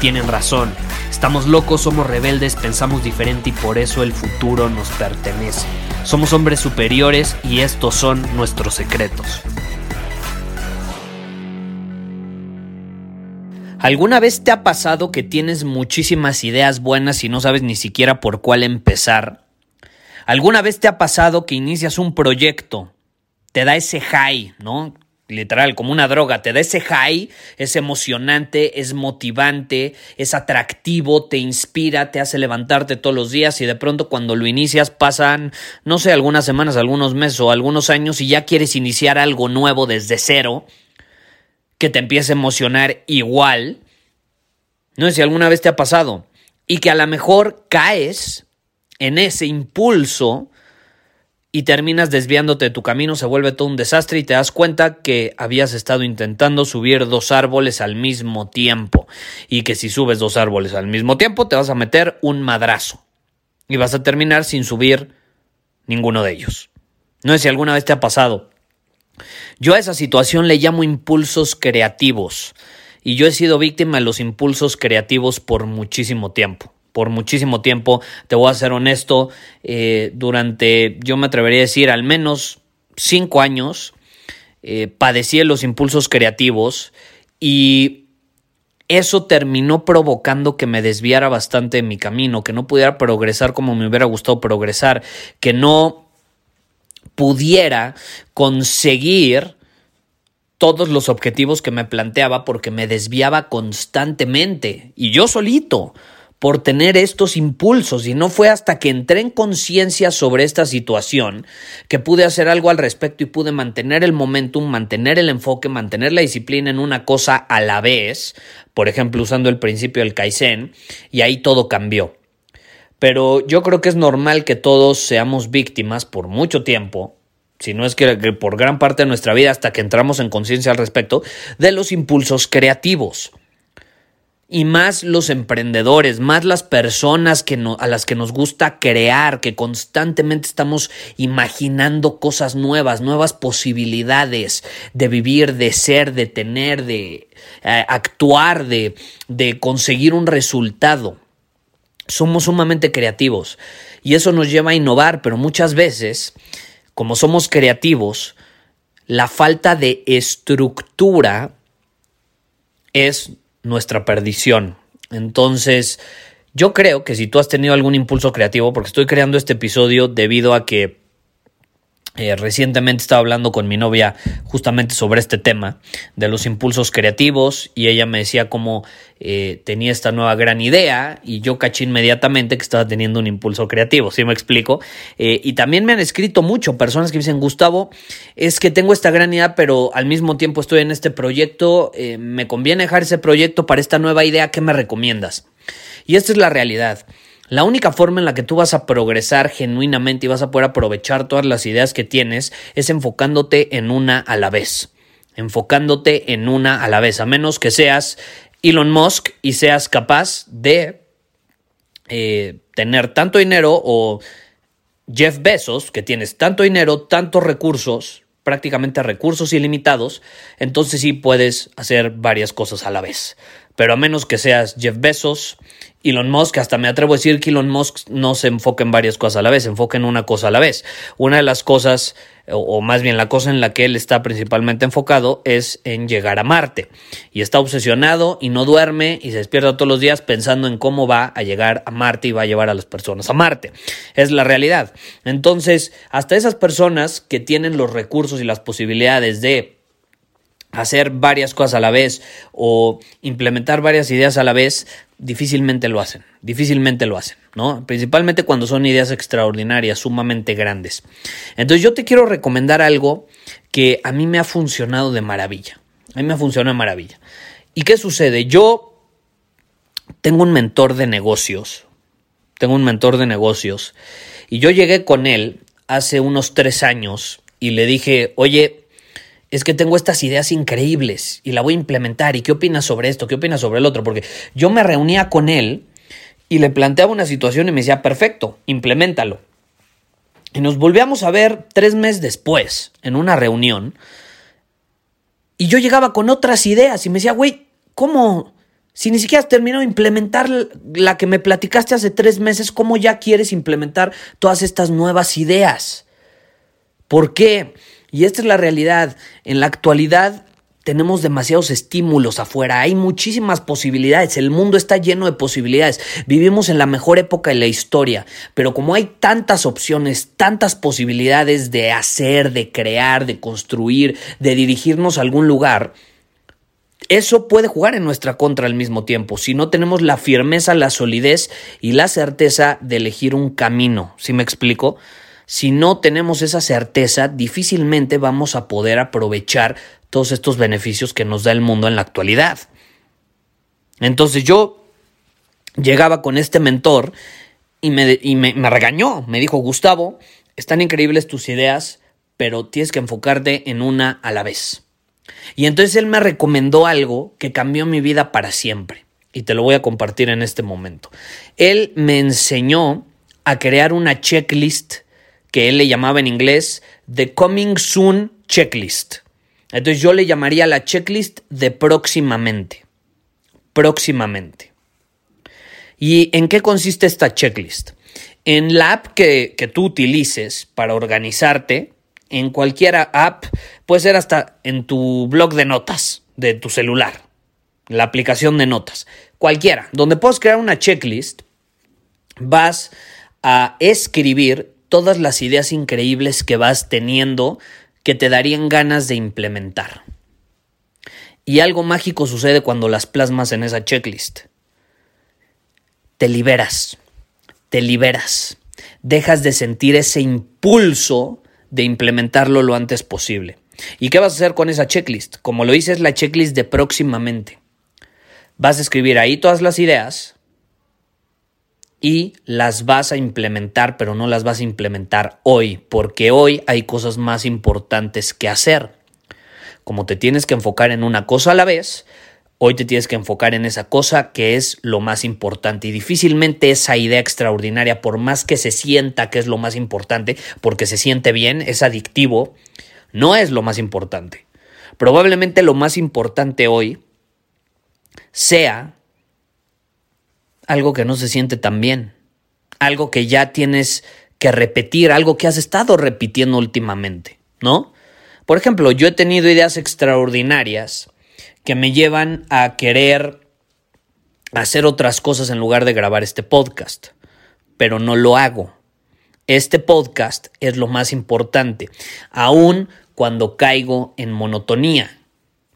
tienen razón. Estamos locos, somos rebeldes, pensamos diferente y por eso el futuro nos pertenece. Somos hombres superiores y estos son nuestros secretos. ¿Alguna vez te ha pasado que tienes muchísimas ideas buenas y no sabes ni siquiera por cuál empezar? ¿Alguna vez te ha pasado que inicias un proyecto, te da ese high, ¿no? Literal, como una droga, te da ese high, es emocionante, es motivante, es atractivo, te inspira, te hace levantarte todos los días y de pronto cuando lo inicias pasan, no sé, algunas semanas, algunos meses o algunos años y ya quieres iniciar algo nuevo desde cero que te empiece a emocionar igual. No sé si alguna vez te ha pasado. Y que a lo mejor caes en ese impulso y terminas desviándote de tu camino, se vuelve todo un desastre y te das cuenta que habías estado intentando subir dos árboles al mismo tiempo y que si subes dos árboles al mismo tiempo te vas a meter un madrazo y vas a terminar sin subir ninguno de ellos. No sé si alguna vez te ha pasado. Yo a esa situación le llamo impulsos creativos y yo he sido víctima de los impulsos creativos por muchísimo tiempo. Por muchísimo tiempo, te voy a ser honesto, eh, durante, yo me atrevería a decir, al menos cinco años, eh, padecí de los impulsos creativos y eso terminó provocando que me desviara bastante de mi camino, que no pudiera progresar como me hubiera gustado progresar, que no pudiera conseguir todos los objetivos que me planteaba porque me desviaba constantemente. Y yo solito por tener estos impulsos y no fue hasta que entré en conciencia sobre esta situación que pude hacer algo al respecto y pude mantener el momentum, mantener el enfoque, mantener la disciplina en una cosa a la vez, por ejemplo usando el principio del Kaizen, y ahí todo cambió. Pero yo creo que es normal que todos seamos víctimas por mucho tiempo, si no es que, por gran parte de nuestra vida hasta que entramos en conciencia al respecto, de los impulsos creativos. Y más los emprendedores, más las personas que a las que nos gusta crear, que constantemente estamos imaginando cosas nuevas, nuevas posibilidades de vivir, de ser, de tener, de eh, actuar, de, de conseguir un resultado. Somos sumamente creativos y eso nos lleva a innovar, pero muchas veces, como somos creativos, la falta de estructura es nuestra perdición. Entonces, yo creo que si tú has tenido algún impulso creativo, porque estoy creando este episodio debido a que eh, recientemente estaba hablando con mi novia justamente sobre este tema de los impulsos creativos y ella me decía cómo eh, tenía esta nueva gran idea y yo caché inmediatamente que estaba teniendo un impulso creativo, ¿sí me explico? Eh, y también me han escrito mucho personas que dicen, Gustavo, es que tengo esta gran idea pero al mismo tiempo estoy en este proyecto, me conviene dejar ese proyecto para esta nueva idea, ¿qué me recomiendas? Y esta es la realidad. La única forma en la que tú vas a progresar genuinamente y vas a poder aprovechar todas las ideas que tienes es enfocándote en una a la vez. Enfocándote en una a la vez, a menos que seas Elon Musk y seas capaz de eh, tener tanto dinero o Jeff Bezos, que tienes tanto dinero, tantos recursos, prácticamente recursos ilimitados, entonces sí puedes hacer varias cosas a la vez. Pero a menos que seas Jeff Bezos, Elon Musk, hasta me atrevo a decir que Elon Musk no se enfoca en varias cosas a la vez, se enfoca en una cosa a la vez. Una de las cosas, o, más bien la cosa en la que él está principalmente enfocado, es en llegar a Marte. Y está obsesionado y no duerme y se despierta todos los días pensando en cómo va a llegar a Marte y va a llevar a las personas a Marte. Es la realidad. Entonces, hasta esas personas que tienen los recursos y las posibilidades de hacer varias cosas a la vez o implementar varias ideas a la vez, difícilmente lo hacen, difícilmente lo hacen, ¿no? Principalmente cuando son ideas extraordinarias, sumamente grandes. Entonces yo te quiero recomendar algo que a mí me ha funcionado de maravilla. A mí me ha funcionado de maravilla. ¿Y qué sucede? Yo tengo un mentor de negocios, tengo un mentor de negocios, y yo llegué con él hace unos tres años y le dije, oye, es que tengo estas ideas increíbles y la voy a implementar. ¿Y qué opinas sobre esto? ¿Qué opinas sobre el otro? Porque yo me reunía con él y le planteaba una situación y me decía, perfecto, implementalo. Y nos volvíamos a ver tres meses después en una reunión. Y yo llegaba con otras ideas y me decía, güey, ¿cómo? Si ni siquiera has terminado de implementar la que me platicaste hace tres meses, ¿cómo ya quieres implementar todas estas nuevas ideas? ¿Por qué? Y esta es la realidad. En la actualidad tenemos demasiados estímulos afuera, hay muchísimas posibilidades, el mundo está lleno de posibilidades, vivimos en la mejor época de la historia, pero como hay tantas opciones, tantas posibilidades de hacer, de crear, de construir, de dirigirnos a algún lugar, eso puede jugar en nuestra contra al mismo tiempo, si no tenemos la firmeza, la solidez y la certeza de elegir un camino, ¿sí me explico? si no tenemos esa certeza, difícilmente vamos a poder aprovechar todos estos beneficios que nos da el mundo en la actualidad. Entonces yo llegaba con este mentor y, me, me, regañó, me dijo, Gustavo, están increíbles tus ideas, pero tienes que enfocarte en una a la vez. Y entonces él me recomendó algo que cambió mi vida para siempre. Y te lo voy a compartir en este momento. Él me enseñó a crear una checklist que él le llamaba en inglés The Coming Soon Checklist. Entonces yo le llamaría la checklist de próximamente. Próximamente. ¿Y en qué consiste esta checklist? En la app que, que tú utilices para organizarte, en cualquier app, puede ser hasta en tu blog de notas de tu celular, la aplicación de notas, cualquiera, donde puedes crear una checklist, vas a escribir todas las ideas increíbles que vas teniendo que te darían ganas de implementar. Y algo mágico sucede cuando las plasmas en esa checklist. Te liberas, te liberas, dejas de sentir ese impulso de implementarlo lo antes posible. ¿Y qué vas a hacer con esa checklist? Como lo hice es la checklist de próximamente. Vas a escribir ahí todas las ideas, y las vas a implementar, pero no las vas a implementar hoy, porque hoy hay cosas más importantes que hacer. Como te tienes que enfocar en una cosa a la vez, hoy te tienes que enfocar en esa cosa que es lo más importante. Y difícilmente esa idea extraordinaria, por más que se sienta que es lo más importante, porque se siente bien, es adictivo, no es lo más importante. Probablemente lo más importante hoy sea algo que no se siente tan bien, algo que ya tienes que repetir, algo que has estado repitiendo últimamente, ¿no? Por ejemplo, yo he tenido ideas extraordinarias que me llevan a querer hacer otras cosas en lugar de grabar este podcast, pero no lo hago. Este podcast es lo más importante, aun cuando caigo en monotonía,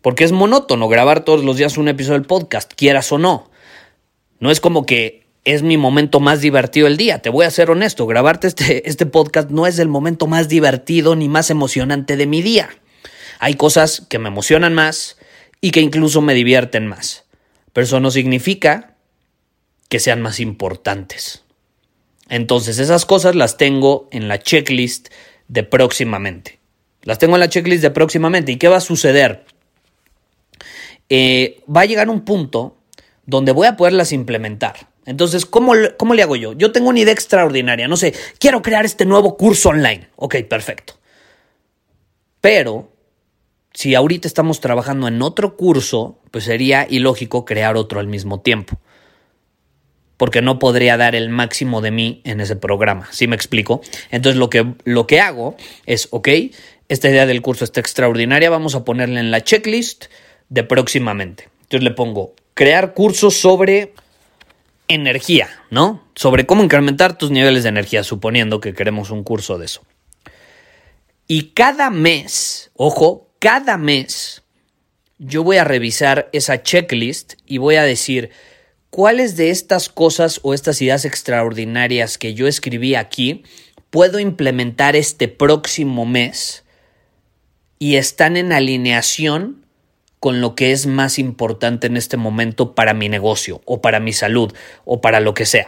porque es monótono grabar todos los días un episodio del podcast, quieras o no. No es como que es mi momento más divertido del día. Te voy a ser honesto, grabarte este, este podcast no es el momento más divertido ni más emocionante de mi día. Hay cosas que me emocionan más y que incluso me divierten más. Pero eso no significa que sean más importantes. Entonces esas cosas las tengo en la checklist de próximamente. Las tengo en la checklist de próximamente. ¿Y qué va a suceder? Eh, va a llegar un punto donde voy a poderlas implementar. Entonces, ¿cómo, ¿cómo, le hago yo? Yo tengo una idea extraordinaria, no sé, quiero crear este nuevo curso online. Ok, perfecto. Pero, si ahorita estamos trabajando en otro curso, pues sería ilógico crear otro al mismo tiempo. Porque no podría dar el máximo de mí en ese programa. ¿Sí me explico? Entonces, lo que, lo que hago es, ok, esta idea del curso está extraordinaria, vamos a ponerla en la checklist de próximamente. Entonces le pongo crear cursos sobre energía, ¿no? Sobre cómo incrementar tus niveles de energía, suponiendo que queremos un curso de eso. Y cada mes, ojo, cada mes yo voy a revisar esa checklist y voy a decir cuáles de estas cosas o estas ideas extraordinarias que yo escribí aquí puedo implementar este próximo mes y están en alineación con lo que es más importante en este momento para mi negocio o para mi salud o para lo que sea.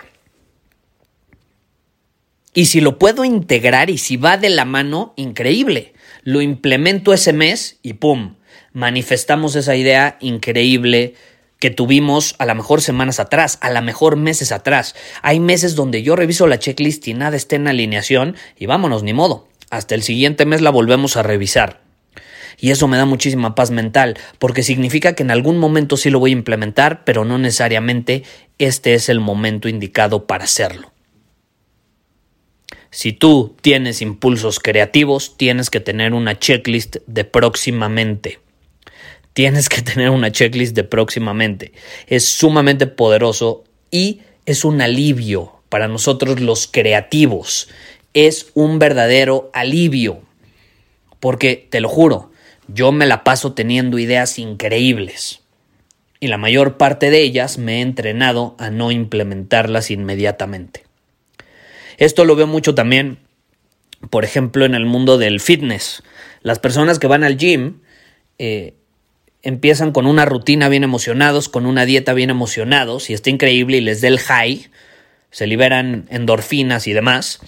Y si lo puedo integrar y si va de la mano, increíble. Lo implemento ese mes y ¡pum! Manifestamos esa idea increíble que tuvimos a lo mejor semanas atrás, a lo mejor meses atrás. Hay meses donde yo reviso la checklist y nada está en alineación y vámonos, ni modo. Hasta el siguiente mes la volvemos a revisar. Y eso me da muchísima paz mental, porque significa que en algún momento sí lo voy a implementar, pero no necesariamente este es el momento indicado para hacerlo. Si tú tienes impulsos creativos, tienes que tener una checklist de próximamente. Tienes que tener una checklist de próximamente. Es sumamente poderoso y es un alivio para nosotros los creativos. Es un verdadero alivio. Porque, te lo juro, yo me la paso teniendo ideas increíbles. Y la mayor parte de ellas me he entrenado a no implementarlas inmediatamente. Esto lo veo mucho también, por ejemplo, en el mundo del fitness. Las personas que van al gym eh, empiezan con una rutina bien emocionados, con una dieta bien emocionados, y está increíble y les da el high, se liberan endorfinas y demás,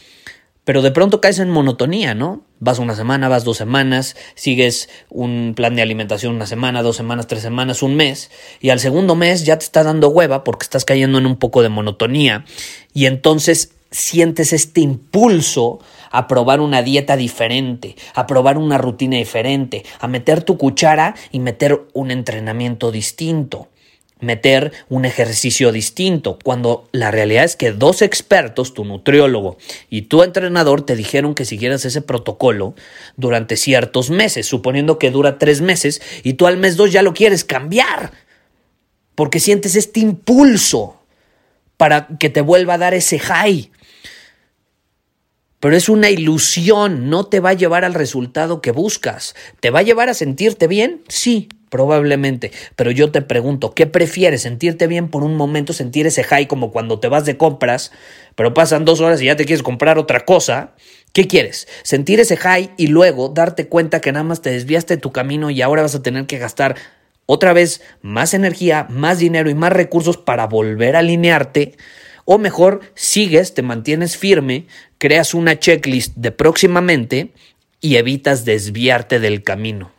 pero de pronto caes en monotonía, ¿no? Vas una semana, vas dos semanas, sigues un plan de alimentación una semana, dos semanas, tres semanas, un mes, y al segundo mes ya te está dando hueva porque estás cayendo en un poco de monotonía, y entonces sientes este impulso a probar una dieta diferente, a probar una rutina diferente, a meter tu cuchara y meter un entrenamiento distinto, meter un ejercicio distinto, cuando la realidad es que dos expertos, tu nutriólogo y tu entrenador, te dijeron que siguieras ese protocolo durante ciertos meses, suponiendo que dura tres meses y tú al mes dos ya lo quieres cambiar, porque sientes este impulso para que te vuelva a dar ese high. Pero es una ilusión, no te va a llevar al resultado que buscas. ¿Te va a llevar a sentirte bien? Sí, probablemente. Pero yo te pregunto, ¿qué prefieres? ¿Sentirte bien por un momento, sentir ese high como cuando te vas de compras, pero pasan dos horas y ya te quieres comprar otra cosa? ¿Qué quieres? ¿Sentir ese high y luego darte cuenta que nada más te desviaste de tu camino y ahora vas a tener que gastar otra vez más energía, más dinero y más recursos para volver a alinearte? O mejor, sigues, te mantienes firme, creas una checklist de próximamente y evitas desviarte del camino.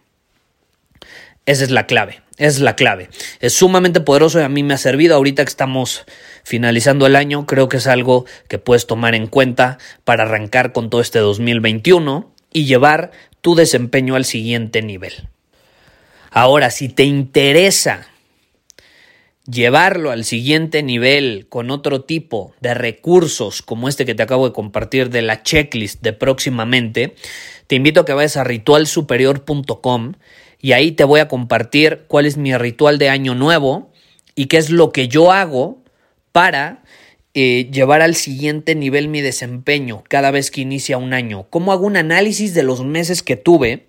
Esa es la clave, es la clave. Es sumamente poderoso y a mí me ha servido ahorita que estamos finalizando el año. Creo que es algo que puedes tomar en cuenta para arrancar con todo este 2021 y llevar tu desempeño al siguiente nivel. Ahora, si te interesa llevarlo al siguiente nivel con otro tipo de recursos como este que te acabo de compartir de la checklist de próximamente, te invito a que vayas a ritualsuperior.com y ahí te voy a compartir cuál es mi ritual de año nuevo y qué es lo que yo hago para eh, llevar al siguiente nivel mi desempeño cada vez que inicia un año. Cómo hago un análisis de los meses que tuve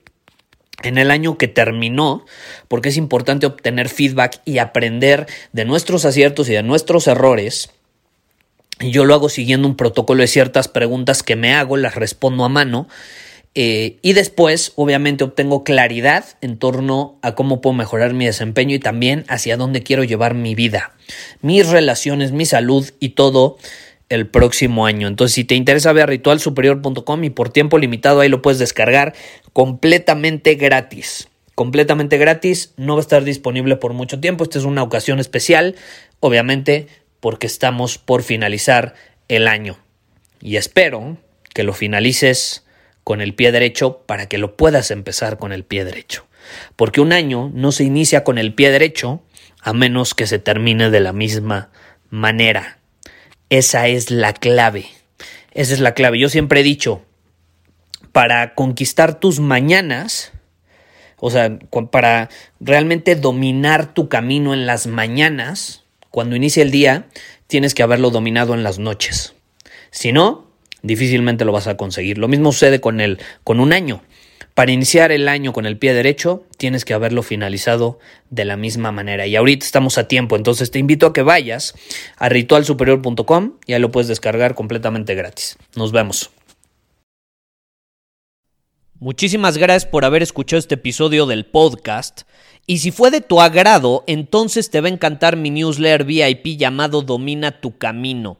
en el año que terminó, porque es importante obtener feedback y aprender de nuestros aciertos y de nuestros errores. Yo lo hago siguiendo un protocolo de ciertas preguntas que me hago, las respondo a mano. Eh, y después, obviamente, obtengo claridad en torno a cómo puedo mejorar mi desempeño y también hacia dónde quiero llevar mi vida, mis relaciones, mi salud y todo el próximo año. Entonces, si te interesa, ve a ritualsuperior.com y por tiempo limitado ahí lo puedes descargar completamente gratis. Completamente gratis, no va a estar disponible por mucho tiempo. Esta es una ocasión especial, obviamente, porque estamos por finalizar el año. Y espero que lo finalices con el pie derecho para que lo puedas empezar con el pie derecho. Porque un año no se inicia con el pie derecho a menos que se termine de la misma manera. Esa es la clave. Esa es la clave. Yo siempre he dicho, para conquistar tus mañanas, o sea, para realmente dominar tu camino en las mañanas, cuando inicia el día, tienes que haberlo dominado en las noches. Si no, difícilmente lo vas a conseguir. Lo mismo sucede con el con un año. para iniciar el año con el pie derecho, tienes que haberlo finalizado de la misma manera. Y ahorita estamos a tiempo, entonces te invito a que vayas a ritualsuperior.com y ahí lo puedes descargar completamente gratis. Nos vemos. Muchísimas gracias por haber escuchado este episodio del podcast. Y si fue de tu agrado, entonces te va a encantar mi newsletter VIP llamado Domina tu Camino.